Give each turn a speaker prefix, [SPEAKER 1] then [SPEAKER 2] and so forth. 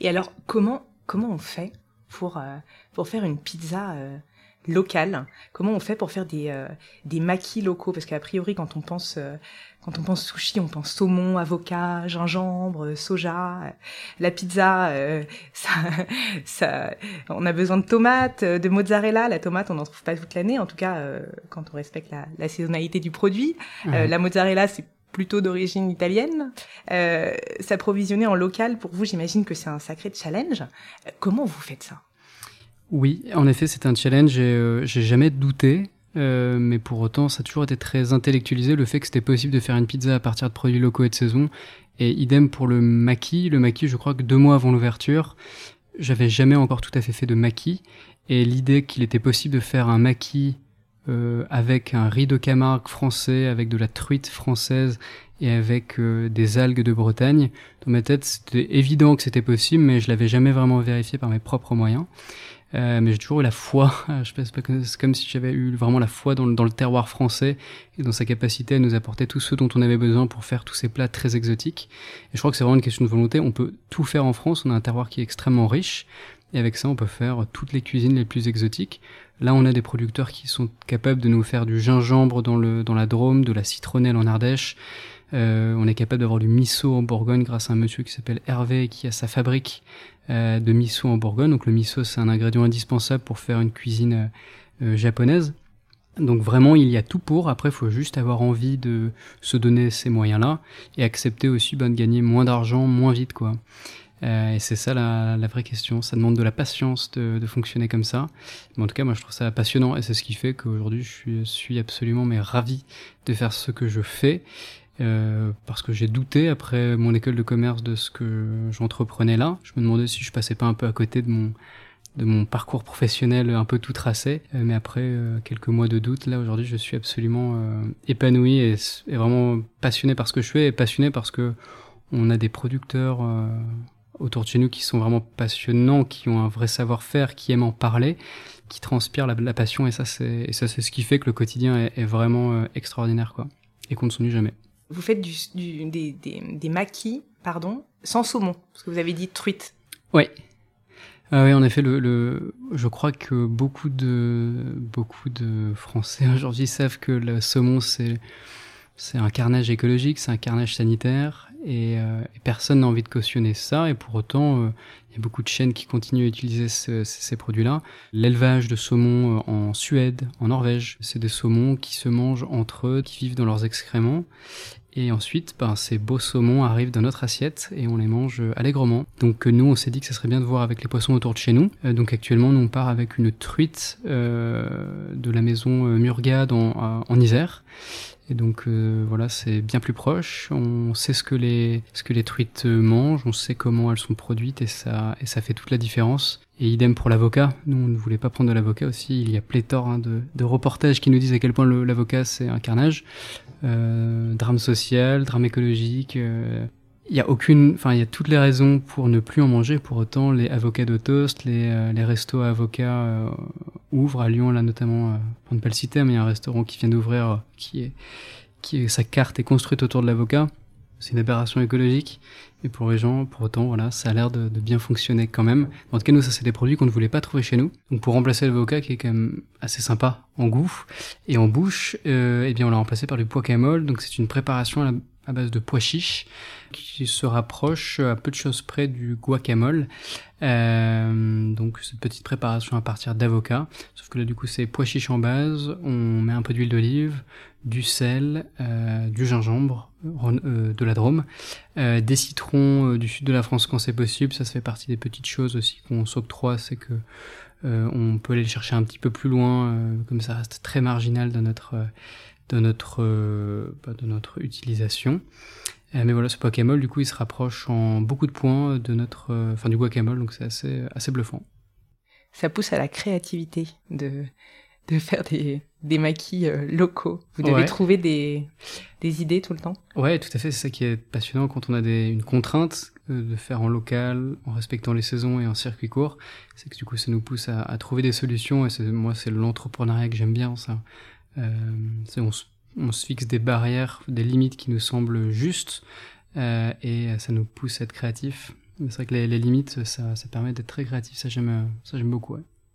[SPEAKER 1] Et alors, comment comment on fait pour pour faire une pizza locale? Comment on fait pour faire des des maquis locaux? Parce qu'a priori, quand on pense quand on pense sushi, on pense saumon, avocat, gingembre, soja. La pizza, euh, ça, ça, on a besoin de tomates, de mozzarella. La tomate, on n'en trouve pas toute l'année, en tout cas euh, quand on respecte la, la, saisonnalité du produit. Euh, la mozzarella, c'est plutôt d'origine italienne. S'approvisionner en local, pour vous, j'imagine que c'est un sacré challenge. comment vous faites ça?
[SPEAKER 2] Oui, en effet, c'est un challenge. J'ai jamais douté. Euh, mais pour autant, ça a toujours été très intellectualisé le fait que c'était possible de faire une pizza à partir de produits locaux et de saison. Et idem pour le maquis. Le maquis, je crois que deux mois avant l'ouverture, j'avais jamais encore tout à fait fait de maquis. Et l'idée qu'il était possible de faire un maquis euh, avec un riz de Camargue français, avec de la truite française et avec euh, des algues de Bretagne, dans ma tête, c'était évident que c'était possible, mais je l'avais jamais vraiment vérifié par mes propres moyens. Euh, mais j'ai toujours eu la foi. Je pense que c'est comme si j'avais eu vraiment la foi dans le, dans le, terroir français et dans sa capacité à nous apporter tout ce dont on avait besoin pour faire tous ces plats très exotiques. Et je crois que c'est vraiment une question de volonté. On peut tout faire en France. On a un terroir qui est extrêmement riche. Et avec ça, on peut faire toutes les cuisines les plus exotiques. Là, on a des producteurs qui sont capables de nous faire du gingembre dans, le, dans la Drôme, de la citronnelle en Ardèche. Euh, on est capable d'avoir du miso en Bourgogne grâce à un monsieur qui s'appelle Hervé qui a sa fabrique euh, de miso en Bourgogne. Donc le miso, c'est un ingrédient indispensable pour faire une cuisine euh, japonaise. Donc vraiment, il y a tout pour. Après, il faut juste avoir envie de se donner ces moyens-là et accepter aussi ben, de gagner moins d'argent, moins vite, quoi. Euh, et c'est ça la, la, vraie question. Ça demande de la patience de, de, fonctionner comme ça. Mais en tout cas, moi, je trouve ça passionnant et c'est ce qui fait qu'aujourd'hui, je suis, absolument mais ravi de faire ce que je fais. Euh, parce que j'ai douté après mon école de commerce de ce que j'entreprenais là. Je me demandais si je passais pas un peu à côté de mon de mon parcours professionnel un peu tout tracé. Euh, mais après euh, quelques mois de doute, là aujourd'hui, je suis absolument épanoui et, et, vraiment passionné par ce que je fais et passionné parce que on a des producteurs autour de chez nous qui sont vraiment passionnants, qui ont un vrai savoir-faire, qui aiment en parler, qui transpirent la, la passion et ça c'est ça c'est ce qui fait que le quotidien est, est vraiment extraordinaire quoi et qu'on ne s'ennuie jamais.
[SPEAKER 1] Vous faites du, du, des, des, des, maquis, pardon, sans saumon, parce que vous avez dit truite.
[SPEAKER 2] Oui. Ah oui, en effet, le, le, je crois que beaucoup de, beaucoup de Français aujourd'hui savent que le saumon, c'est, c'est un carnage écologique, c'est un carnage sanitaire, et, euh, et personne n'a envie de cautionner ça, et pour autant, euh, il y a beaucoup de chaînes qui continuent à utiliser ce, ces produits-là. L'élevage de saumon euh, en Suède, en Norvège, c'est des saumons qui se mangent entre eux, qui vivent dans leurs excréments. Et ensuite, ben, ces beaux saumons arrivent dans notre assiette et on les mange allègrement. Donc nous, on s'est dit que ça serait bien de voir avec les poissons autour de chez nous. donc actuellement, nous on part avec une truite de la maison Murgade en, en Isère. Et donc euh, voilà, c'est bien plus proche. On sait ce que les ce que les truites mangent, on sait comment elles sont produites et ça et ça fait toute la différence. Et idem pour l'avocat. Nous, on ne voulait pas prendre de l'avocat aussi. Il y a pléthore hein, de, de, reportages qui nous disent à quel point l'avocat c'est un carnage, euh, drame social, drame écologique. Euh, il y a aucune, enfin il y a toutes les raisons pour ne plus en manger. Pour autant, les avocats de toast, les, euh, les restos à avocats euh, ouvrent à Lyon là notamment, euh, pour ne pas le citer, mais il y a un restaurant qui vient d'ouvrir, qui est, qui est, sa carte est construite autour de l'avocat. C'est une aberration écologique, mais pour les gens, pour autant, voilà, ça a l'air de, de, bien fonctionner quand même. En tout cas, nous, ça c'est des produits qu'on ne voulait pas trouver chez nous. Donc pour remplacer l'avocat, qui est quand même assez sympa en goût et en bouche, euh, eh bien on l'a remplacé par du camol. Donc c'est une préparation à la à base de pois chiches qui se rapproche à peu de choses près du guacamole. Euh, donc cette petite préparation à partir d'avocat. Sauf que là du coup c'est pois chiches en base, on met un peu d'huile d'olive, du sel, euh, du gingembre, euh, de la Drôme, euh, des citrons euh, du sud de la France quand c'est possible. Ça, ça fait partie des petites choses aussi qu'on s'octroie, c'est que euh, on peut aller le chercher un petit peu plus loin, comme ça reste très marginal dans notre de notre, euh, bah, de notre utilisation. Euh, mais voilà, ce guacamole, du coup, il se rapproche en beaucoup de points de notre, euh, enfin, du guacamole, donc c'est assez, assez bluffant.
[SPEAKER 1] Ça pousse à la créativité de, de faire des, des maquis locaux. Vous devez ouais. trouver des, des idées tout le temps.
[SPEAKER 2] Ouais, tout à fait. C'est ça qui est passionnant quand on a des, une contrainte de faire en local, en respectant les saisons et en circuit court. C'est que du coup, ça nous pousse à, à trouver des solutions. Et moi, c'est l'entrepreneuriat que j'aime bien, ça. Euh, on, se fixe des barrières, des limites qui nous semblent justes, euh, et ça nous pousse à être créatifs. c'est vrai que les, limites, ça, ça permet d'être très créatif. Ça, j'aime, beaucoup.